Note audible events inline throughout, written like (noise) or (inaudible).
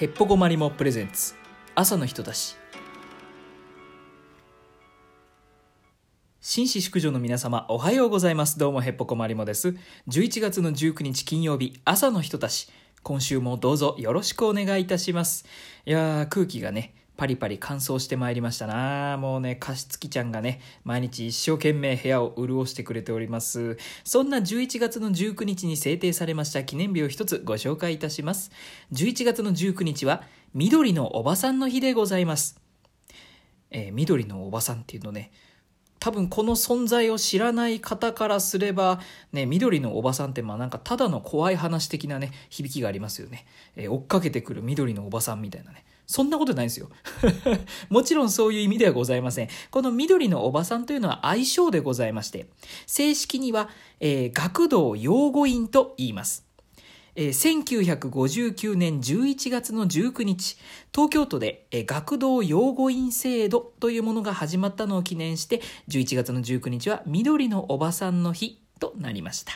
へっぽこまりもプレゼンツ。朝の人たち。紳士淑女の皆様おはようございます。どうもへっぽこまりもです。11月の19日金曜日朝の人たち。今週もどうぞよろしくお願いいたします。いやー空気がねパリパリ乾燥してまいりましたなもうね加湿器ちゃんがね毎日一生懸命部屋を潤してくれておりますそんな11月の19日に制定されました記念日を一つご紹介いたします11月の19日は緑のおばさんの日でございますえー、緑のおばさんっていうのね多分この存在を知らない方からすれば、ね、緑のおばさんってまあなんかただの怖い話的なね、響きがありますよね。えー、追っかけてくる緑のおばさんみたいなね。そんなことないですよ。(laughs) もちろんそういう意味ではございません。この緑のおばさんというのは愛称でございまして、正式には、えー、学童養護院と言います。えー、1959年11月の19日、東京都で、えー、学童養護院制度というものが始まったのを記念して、11月の19日は緑のおばさんの日となりました。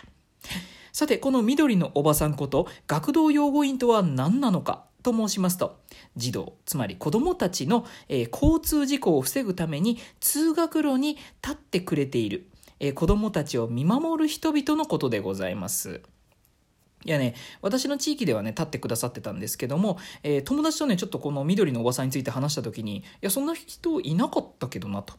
さて、この緑のおばさんこと学童養護院とは何なのかと申しますと、児童、つまり子供たちの、えー、交通事故を防ぐために通学路に立ってくれている、えー、子供たちを見守る人々のことでございます。いやね、私の地域ではね、立ってくださってたんですけども、えー、友達とね、ちょっとこの緑のおばさんについて話した時に、いや、そんな人いなかったけどな、と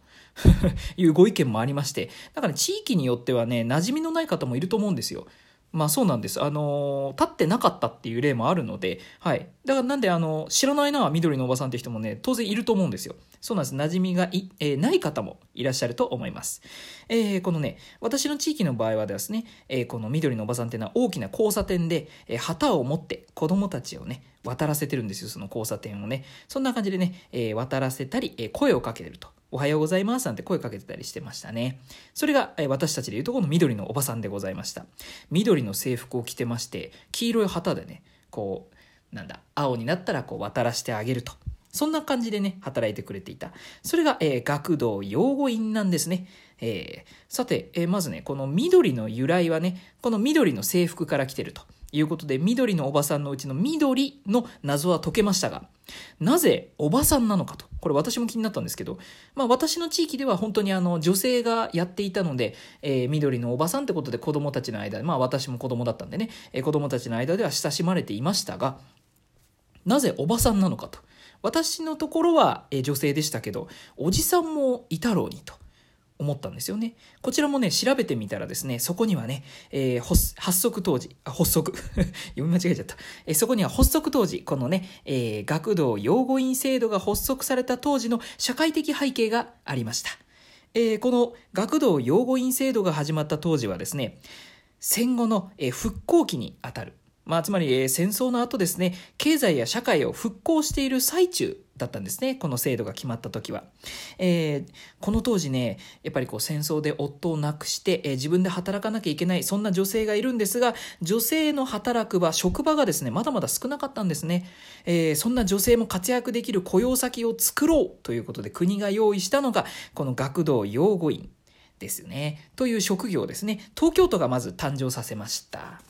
(laughs) いうご意見もありまして、だから、ね、地域によってはね、馴染みのない方もいると思うんですよ。まあそうなんです。あの立ってなかったっていう例もあるので、はい。だからなんで、あの、知らないな、緑のおばさんって人もね、当然いると思うんですよ。そうなんです。馴染みがい、えー、ない方もいらっしゃると思います。えー、このね、私の地域の場合はですね、えー、この緑のおばさんっていうのは大きな交差点で、え旗を持って子供たちをね、渡らせてるんですよ、その交差点をね。そんな感じでね、え渡らせたり、え声をかけてると。おはようございますなんて声かけてたりしてましたね。それが、え私たちでいうとこの緑のおばさんでございました。緑の制服を着てまして、黄色い旗でね、こう、なんだ、青になったらこう渡らしてあげると。そんな感じでね、働いてくれていた。それが、えー、学童養護院なんですね。えー、さて、えー、まずね、この緑の由来はね、この緑の制服から来てると。いうことで、緑のおばさんのうちの緑の謎は解けましたが、なぜおばさんなのかと。これ私も気になったんですけど、まあ私の地域では本当にあの女性がやっていたので、えー、緑のおばさんってことで子供たちの間で、まあ私も子供だったんでね、えー、子供たちの間では親しまれていましたが、なぜおばさんなのかと。私のところは、えー、女性でしたけど、おじさんもいたろうにと。思ったんですよね。こちらもね、調べてみたらですね、そこにはね、えー、発足当時、あ、発足 (laughs) 読み間違えちゃった。えー、そこには発足当時、このね、えー、学童養護院制度が発足された当時の社会的背景がありました。えー、この学童養護院制度が始まった当時はですね、戦後の、復興期にあたる。まあ、つまり、えー、戦争の後ですね、経済や社会を復興している最中だったんですね。この制度が決まった時は。えー、この当時ね、やっぱりこう戦争で夫を亡くして、えー、自分で働かなきゃいけない、そんな女性がいるんですが、女性の働く場、職場がですね、まだまだ少なかったんですね。えー、そんな女性も活躍できる雇用先を作ろうということで国が用意したのが、この学童養護院ですね。という職業ですね。東京都がまず誕生させました。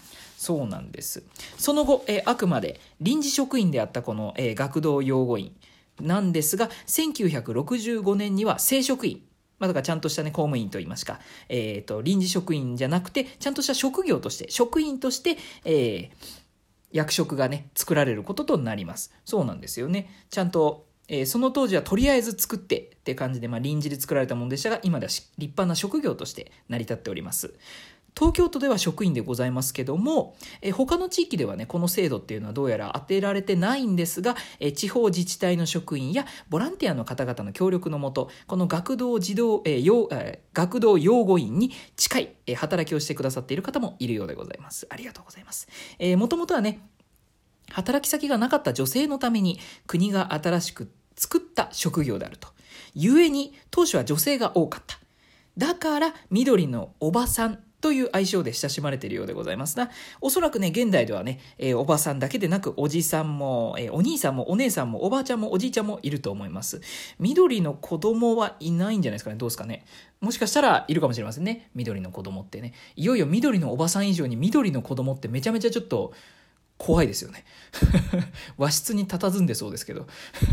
そうなんです。その後、えー、あくまで臨時職員であったこの、えー、学童養護院なんですが、1965年には正職員。まあ、だからちゃんとしたね、公務員と言いますか、えっ、ー、と、臨時職員じゃなくて、ちゃんとした職業として、職員として、えー、役職がね、作られることとなります。そうなんですよね。ちゃんと、えー、その当時はとりあえず作ってって感じで、まあ、臨時で作られたものでしたが、今では立派な職業として成り立っております。東京都では職員でございますけども、え他の地域ではね、この制度っていうのはどうやら当てられてないんですが、え地方自治体の職員やボランティアの方々の協力のもと、この学童児童、えーえ、学童養護員に近い、え働きをしてくださっている方もいるようでございます。ありがとうございます。えー、もともとはね、働き先がなかった女性のために国が新しく作った職業であると。故に当初は女性が多かった。だから緑のおばさんという愛称で親しまれているようでございますが、おそらくね、現代ではね、えー、おばさんだけでなく、おじさんも、えー、お兄さんも、お姉さんも、おばあちゃんも、おじいちゃんもいると思います。緑の子供はいないんじゃないですかね。どうですかね。もしかしたらいるかもしれませんね。緑の子供ってね。いよいよ緑のおばさん以上に緑の子供ってめちゃめちゃちょっと、怖いですよね。(laughs) 和室に佇んでそうですけど。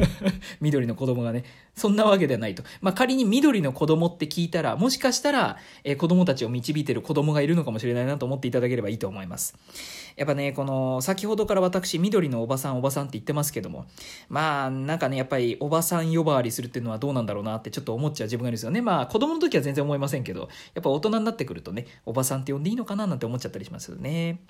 (laughs) 緑の子供がね。そんなわけではないと、まあ、仮に緑の子供って聞いたらもしかしたら、えー、子供たちを導いてる子供がいるのかもしれないなと思っていただければいいと思います。やっぱねこの先ほどから私緑のおばさんおばさんって言ってますけどもまあなんかねやっぱりおばさん呼ばわりするっていうのはどうなんだろうなってちょっと思っちゃう自分がいるんですよね。まあ子供の時は全然思いませんけどやっぱ大人になってくるとねおばさんって呼んでいいのかななんて思っちゃったりしますよね。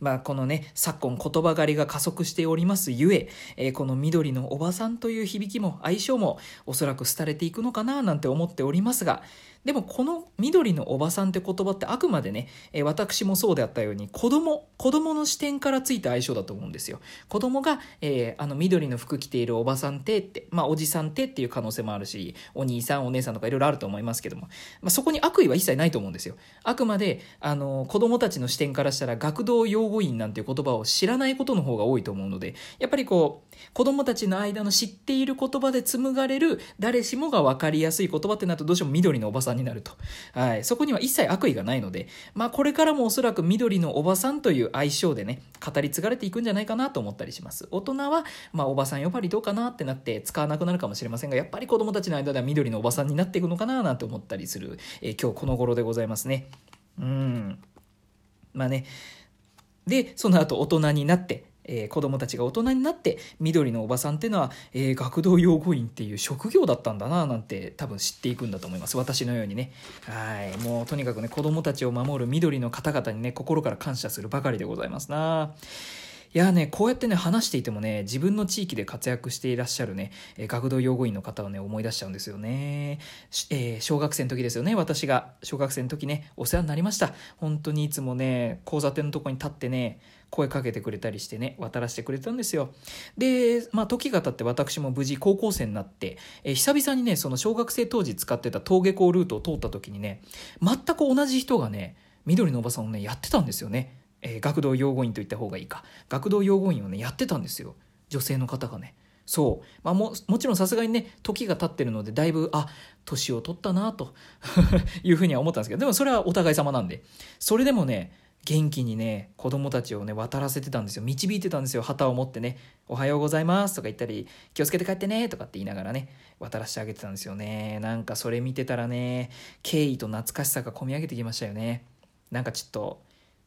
まあ、このね、昨今言葉狩りが加速しておりますゆえ、えー、この緑のおばさんという響きも相性もおそらく廃れていくのかななんて思っておりますが、でもこの緑のおばさんって言葉ってあくまでね、え、私もそうであったように子供、子供の視点からついた相性だと思うんですよ。子供が、えー、あの緑の服着ているおばさんってって、まあおじさんってっていう可能性もあるし、お兄さん、お姉さんとかいろいろあると思いますけども、まあ、そこに悪意は一切ないと思うんですよ。あくまで、あの、子供たちの視点からしたら学童養護院なんていう言葉を知らないことの方が多いと思うので、やっぱりこう、子供たちの間の知っている言葉で紡がれる誰しもが分かりやすい言葉ってなるとどうしても緑のおばさんになると。はい。そこには一切悪意がないので、まあこれからもおそらく緑のおばさんという愛称でね、語り継がれていくんじゃないかなと思ったりします。大人は、まあおばさん呼ばわりどうかなってなって使わなくなるかもしれませんが、やっぱり子供たちの間では緑のおばさんになっていくのかななんて思ったりする、えー、今日この頃でございますね。うん。まあね。で、その後大人になって、えー、子供たちが大人になって緑のおばさんっていうのは、えー、学童養護員っていう職業だったんだななんて多分知っていくんだと思います。私のようにね。はい。もうとにかくね子供たちを守る緑の方々にね心から感謝するばかりでございますな。いやね、こうやってね、話していてもね、自分の地域で活躍していらっしゃるね、え学童養護員の方をね、思い出しちゃうんですよね。えー、小学生の時ですよね、私が。小学生の時ね、お世話になりました。本当にいつもね、交差点のとこに立ってね、声かけてくれたりしてね、渡らせてくれたんですよ。で、まあ、時が経って私も無事高校生になって、えー、久々にね、その小学生当時使ってた登下校ルートを通った時にね、全く同じ人がね、緑のおばさんをね、やってたんですよね。えー、学童養護院と言った方がいいか。学童養護院をねやってたんですよ。女性の方がね。そう、まあ、ももちろんさすがにね時が経ってるのでだいぶあ年を取ったなと (laughs) いうふうには思ったんですけどでもそれはお互い様なんで。それでもね元気にね子供たちをね渡らせてたんですよ。導いてたんですよ。旗を持ってね「おはようございます」とか言ったり「気をつけて帰ってね」とかって言いながらね渡らせてあげてたんですよね。なんかそれ見てたらね敬意と懐かしさが込み上げてきましたよね。なんかちょっと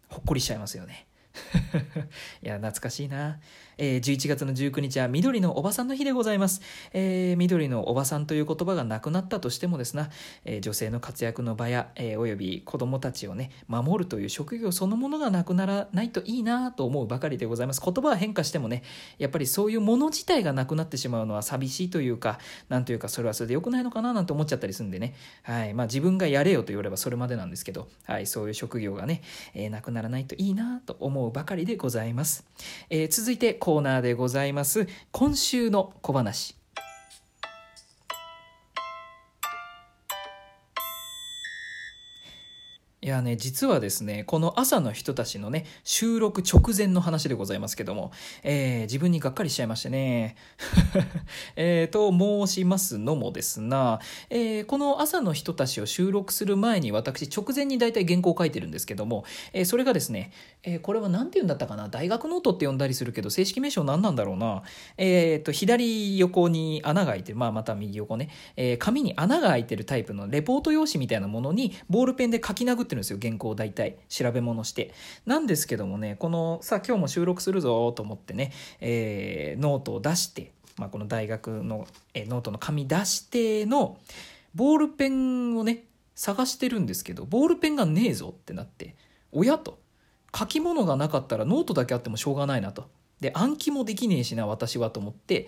ほっこりしちゃいますよね。(laughs) いや、懐かしいな。えー、11月の19日は緑のおばさんの日でございます。えー、緑のおばさんという言葉がなくなったとしてもですな、えー、女性の活躍の場や、えー、および子供たちをね、守るという職業そのものがなくならないといいなと思うばかりでございます。言葉は変化してもね、やっぱりそういうもの自体がなくなってしまうのは寂しいというか、なんというかそれはそれで良くないのかななんて思っちゃったりするんでね、はい、まあ自分がやれよと言わればそれまでなんですけど、はい、そういう職業がね、えー、なくならないといいなと思ううばかりでございます、えー、続いてコーナーでございます。今週の小話。いやね、実はですね、この朝の人たちのね、収録直前の話でございますけども、えー、自分にがっかりしちゃいましてね。(laughs) えと申しますのもですな、えー、この朝の人たちを収録する前に私直前に大体原稿を書いてるんですけども、えー、それがですね、えー、これは何て言うんだったかな、大学ノートって呼んだりするけど、正式名称何なんだろうな。えっ、と、左横に穴が開いてる、まあまた右横ね、えー、紙に穴が開いてるタイプのレポート用紙みたいなものにボールペンで書き殴ってるんですよ原稿を大体。調べ物して。なんですけどもねこのさあ今日も収録するぞと思ってね、えー、ノートを出して、まあ、この大学の、えー、ノートの紙出してのボールペンをね探してるんですけどボールペンがねえぞってなっておやと。書き物がなかったらノートだけあってもしょうがないなと。で暗記もできねえしな私はと思って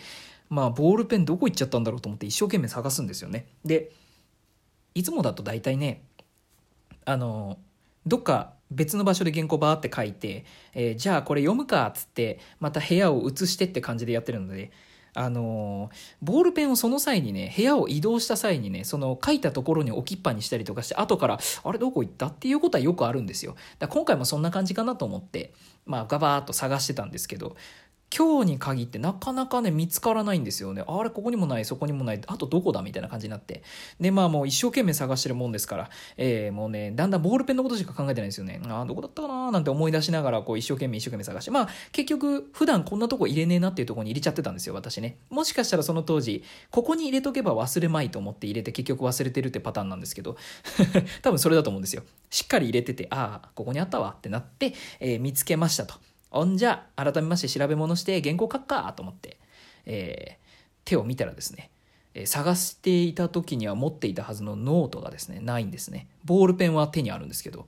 まあボールペンどこ行っちゃったんだろうと思って一生懸命探すんですよね。でいつもだと大体ねあのどっか別の場所で原稿バーって書いて、えー、じゃあこれ読むかっつってまた部屋を移してって感じでやってるのであのボールペンをその際にね部屋を移動した際にねその書いたところに置きっぱにしたりとかして後からあれどこ行ったっていうことはよくあるんですよ。だ今回もそんな感じかなと思ってまあガバーッと探してたんですけど今日に限ってなかなかね見つからないんですよね。あれここにもないそこにもないあとどこだみたいな感じになって。でまあもう一生懸命探してるもんですから、えー、もうねだんだんボールペンのことしか考えてないんですよね。ああどこだったかななんて思い出しながらこう一生懸命一生懸命探して。まあ結局普段こんなとこ入れねえなっていうとこに入れちゃってたんですよ私ね。もしかしたらその当時ここに入れとけば忘れまいと思って入れて結局忘れてるってパターンなんですけど。(laughs) 多分それだと思うんですよ。しっかり入れててああここにあったわってなって、えー、見つけましたと。ほんじゃ改めまして調べ物して原稿書くかと思って、えー、手を見たらですね、えー、探していた時には持っていたはずのノートがですねないんですね。ボールペンは手にあるんですけど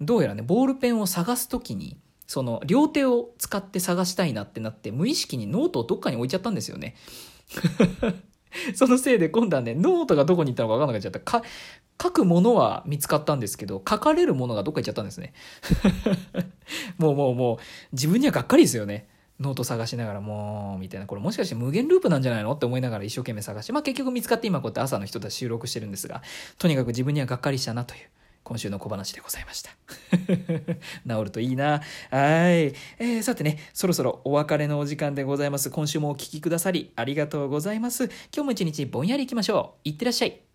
どうやらねボールペンを探す時にその両手を使って探したいなってなって無意識にノートをどっかに置いちゃったんですよね。(laughs) そのせいで今度はねノートがどこに行ったのか分かんなくなっちゃった。か書くものは見つかったんですけど書かれるものがどっか行っちゃったんですね (laughs) もうもうもう自分にはがっかりですよねノート探しながらもうみたいなこれもしかして無限ループなんじゃないのって思いながら一生懸命探してまあ結局見つかって今こうやって朝のひとたし収録してるんですがとにかく自分にはがっかりしたなという今週の小話でございました。(laughs) 治るといいな。はい。えー、さてね、そろそろお別れのお時間でございます。今週もお聴きくださりありがとうございます。今日も一日ぼんやり行きましょう。いってらっしゃい。